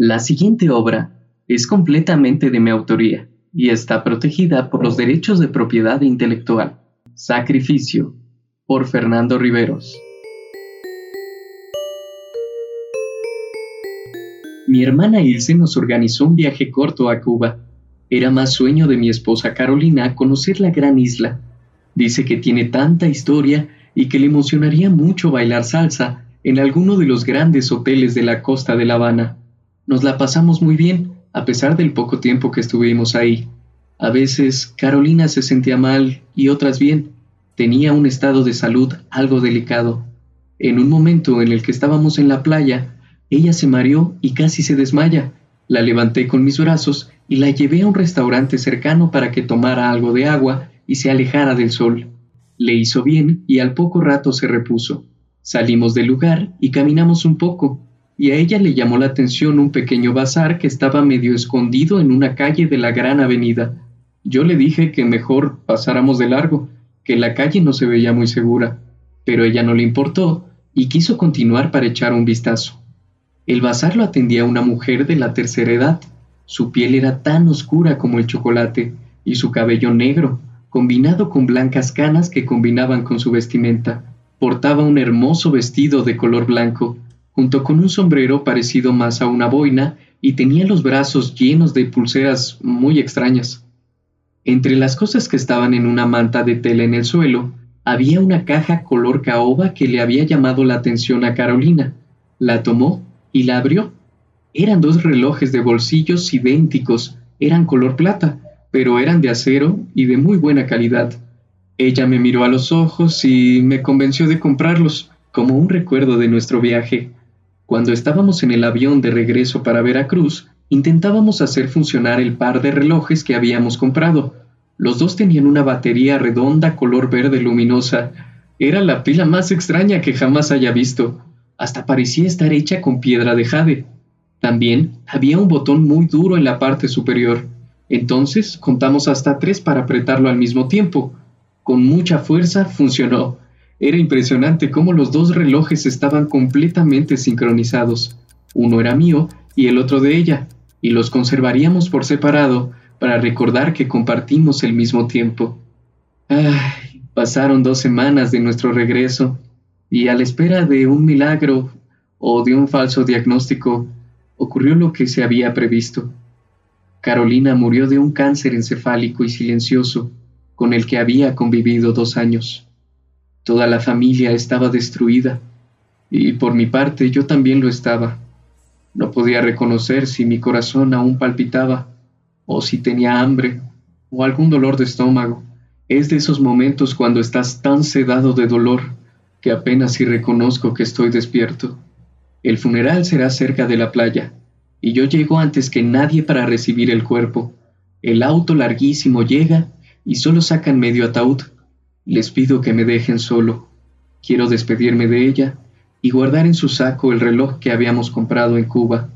La siguiente obra es completamente de mi autoría y está protegida por los derechos de propiedad intelectual. Sacrificio, por Fernando Riveros. Mi hermana Ilse nos organizó un viaje corto a Cuba. Era más sueño de mi esposa Carolina conocer la gran isla. Dice que tiene tanta historia y que le emocionaría mucho bailar salsa en alguno de los grandes hoteles de la costa de La Habana. Nos la pasamos muy bien, a pesar del poco tiempo que estuvimos ahí. A veces Carolina se sentía mal y otras bien. Tenía un estado de salud algo delicado. En un momento en el que estábamos en la playa, ella se mareó y casi se desmaya. La levanté con mis brazos y la llevé a un restaurante cercano para que tomara algo de agua y se alejara del sol. Le hizo bien y al poco rato se repuso. Salimos del lugar y caminamos un poco y a ella le llamó la atención un pequeño bazar que estaba medio escondido en una calle de la gran avenida. Yo le dije que mejor pasáramos de largo, que la calle no se veía muy segura, pero ella no le importó y quiso continuar para echar un vistazo. El bazar lo atendía una mujer de la tercera edad. Su piel era tan oscura como el chocolate y su cabello negro, combinado con blancas canas que combinaban con su vestimenta. Portaba un hermoso vestido de color blanco junto con un sombrero parecido más a una boina y tenía los brazos llenos de pulseras muy extrañas. Entre las cosas que estaban en una manta de tela en el suelo, había una caja color caoba que le había llamado la atención a Carolina. La tomó y la abrió. Eran dos relojes de bolsillos idénticos, eran color plata, pero eran de acero y de muy buena calidad. Ella me miró a los ojos y me convenció de comprarlos, como un recuerdo de nuestro viaje. Cuando estábamos en el avión de regreso para Veracruz, intentábamos hacer funcionar el par de relojes que habíamos comprado. Los dos tenían una batería redonda color verde luminosa. Era la pila más extraña que jamás haya visto. Hasta parecía estar hecha con piedra de jade. También había un botón muy duro en la parte superior. Entonces contamos hasta tres para apretarlo al mismo tiempo. Con mucha fuerza funcionó era impresionante cómo los dos relojes estaban completamente sincronizados. Uno era mío y el otro de ella, y los conservaríamos por separado para recordar que compartimos el mismo tiempo. Ay, pasaron dos semanas de nuestro regreso, y a la espera de un milagro o de un falso diagnóstico, ocurrió lo que se había previsto. Carolina murió de un cáncer encefálico y silencioso con el que había convivido dos años. Toda la familia estaba destruida, y por mi parte yo también lo estaba. No podía reconocer si mi corazón aún palpitaba, o si tenía hambre, o algún dolor de estómago. Es de esos momentos cuando estás tan sedado de dolor que apenas si reconozco que estoy despierto. El funeral será cerca de la playa, y yo llego antes que nadie para recibir el cuerpo. El auto larguísimo llega y solo sacan medio ataúd les pido que me dejen solo. Quiero despedirme de ella y guardar en su saco el reloj que habíamos comprado en Cuba,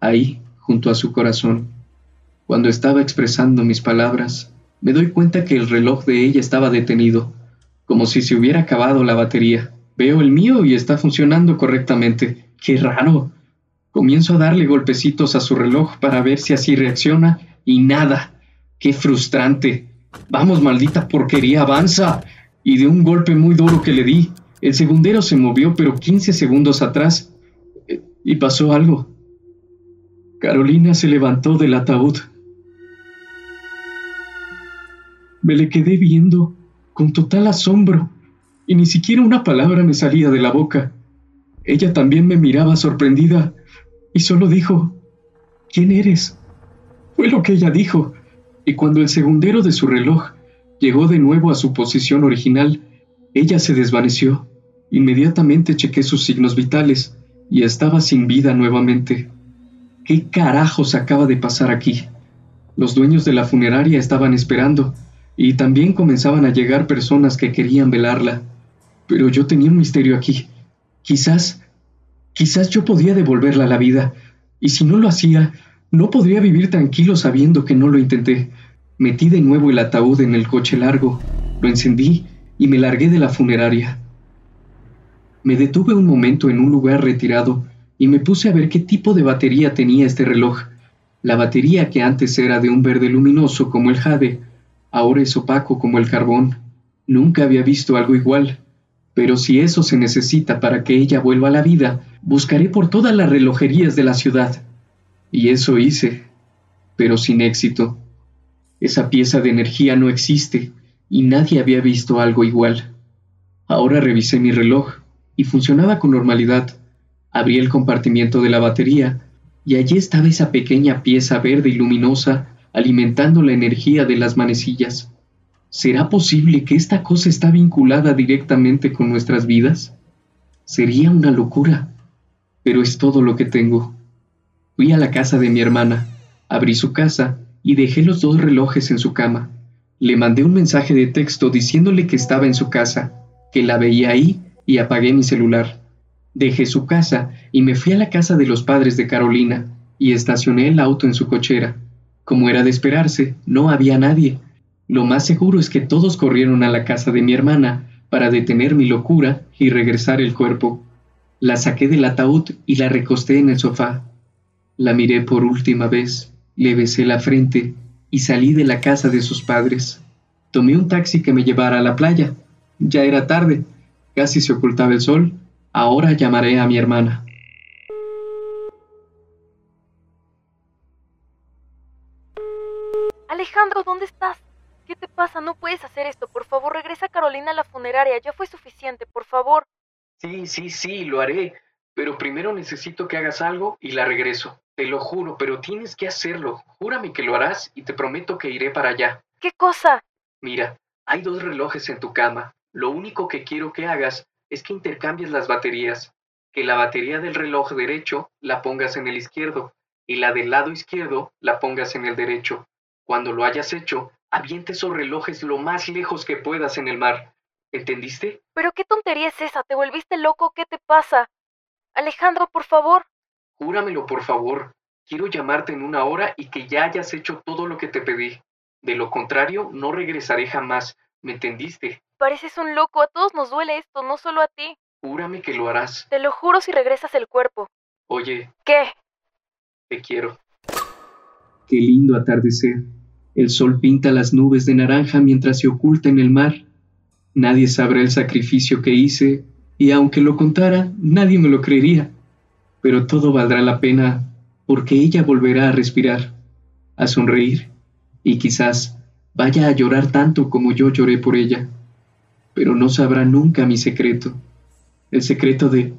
ahí, junto a su corazón. Cuando estaba expresando mis palabras, me doy cuenta que el reloj de ella estaba detenido, como si se hubiera acabado la batería. Veo el mío y está funcionando correctamente. ¡Qué raro! Comienzo a darle golpecitos a su reloj para ver si así reacciona y nada. ¡Qué frustrante! Vamos, maldita porquería, avanza. Y de un golpe muy duro que le di, el segundero se movió, pero 15 segundos atrás, eh, y pasó algo. Carolina se levantó del ataúd. Me le quedé viendo con total asombro, y ni siquiera una palabra me salía de la boca. Ella también me miraba sorprendida, y solo dijo, ¿quién eres? Fue lo que ella dijo, y cuando el segundero de su reloj llegó de nuevo a su posición original, ella se desvaneció. Inmediatamente chequé sus signos vitales y estaba sin vida nuevamente. ¿Qué carajos acaba de pasar aquí? Los dueños de la funeraria estaban esperando y también comenzaban a llegar personas que querían velarla. Pero yo tenía un misterio aquí. Quizás, quizás yo podía devolverla a la vida, y si no lo hacía, no podría vivir tranquilo sabiendo que no lo intenté. Metí de nuevo el ataúd en el coche largo, lo encendí y me largué de la funeraria. Me detuve un momento en un lugar retirado y me puse a ver qué tipo de batería tenía este reloj. La batería que antes era de un verde luminoso como el jade, ahora es opaco como el carbón. Nunca había visto algo igual. Pero si eso se necesita para que ella vuelva a la vida, buscaré por todas las relojerías de la ciudad. Y eso hice, pero sin éxito. Esa pieza de energía no existe y nadie había visto algo igual. Ahora revisé mi reloj y funcionaba con normalidad. Abrí el compartimiento de la batería y allí estaba esa pequeña pieza verde y luminosa alimentando la energía de las manecillas. ¿Será posible que esta cosa está vinculada directamente con nuestras vidas? Sería una locura, pero es todo lo que tengo. Fui a la casa de mi hermana, abrí su casa y dejé los dos relojes en su cama. Le mandé un mensaje de texto diciéndole que estaba en su casa, que la veía ahí y apagué mi celular. Dejé su casa y me fui a la casa de los padres de Carolina y estacioné el auto en su cochera. Como era de esperarse, no había nadie. Lo más seguro es que todos corrieron a la casa de mi hermana para detener mi locura y regresar el cuerpo. La saqué del ataúd y la recosté en el sofá. La miré por última vez, le besé la frente y salí de la casa de sus padres. Tomé un taxi que me llevara a la playa. Ya era tarde, casi se ocultaba el sol. Ahora llamaré a mi hermana. Alejandro, ¿dónde estás? ¿Qué te pasa? No puedes hacer esto. Por favor, regresa a Carolina a la funeraria. Ya fue suficiente, por favor. Sí, sí, sí, lo haré. Pero primero necesito que hagas algo y la regreso. Te lo juro, pero tienes que hacerlo. Júrame que lo harás y te prometo que iré para allá. ¿Qué cosa? Mira, hay dos relojes en tu cama. Lo único que quiero que hagas es que intercambies las baterías. Que la batería del reloj derecho la pongas en el izquierdo y la del lado izquierdo la pongas en el derecho. Cuando lo hayas hecho, aviente esos relojes lo más lejos que puedas en el mar. ¿Entendiste? ¿Pero qué tontería es esa? ¿Te volviste loco? ¿Qué te pasa? Alejandro, por favor. Júramelo, por favor. Quiero llamarte en una hora y que ya hayas hecho todo lo que te pedí. De lo contrario, no regresaré jamás. ¿Me entendiste? Pareces un loco. A todos nos duele esto, no solo a ti. Júrame que lo harás. Te lo juro si regresas el cuerpo. Oye. ¿Qué? Te quiero. Qué lindo atardecer. El sol pinta las nubes de naranja mientras se oculta en el mar. Nadie sabrá el sacrificio que hice, y aunque lo contara, nadie me lo creería. Pero todo valdrá la pena porque ella volverá a respirar, a sonreír, y quizás vaya a llorar tanto como yo lloré por ella. Pero no sabrá nunca mi secreto, el secreto de...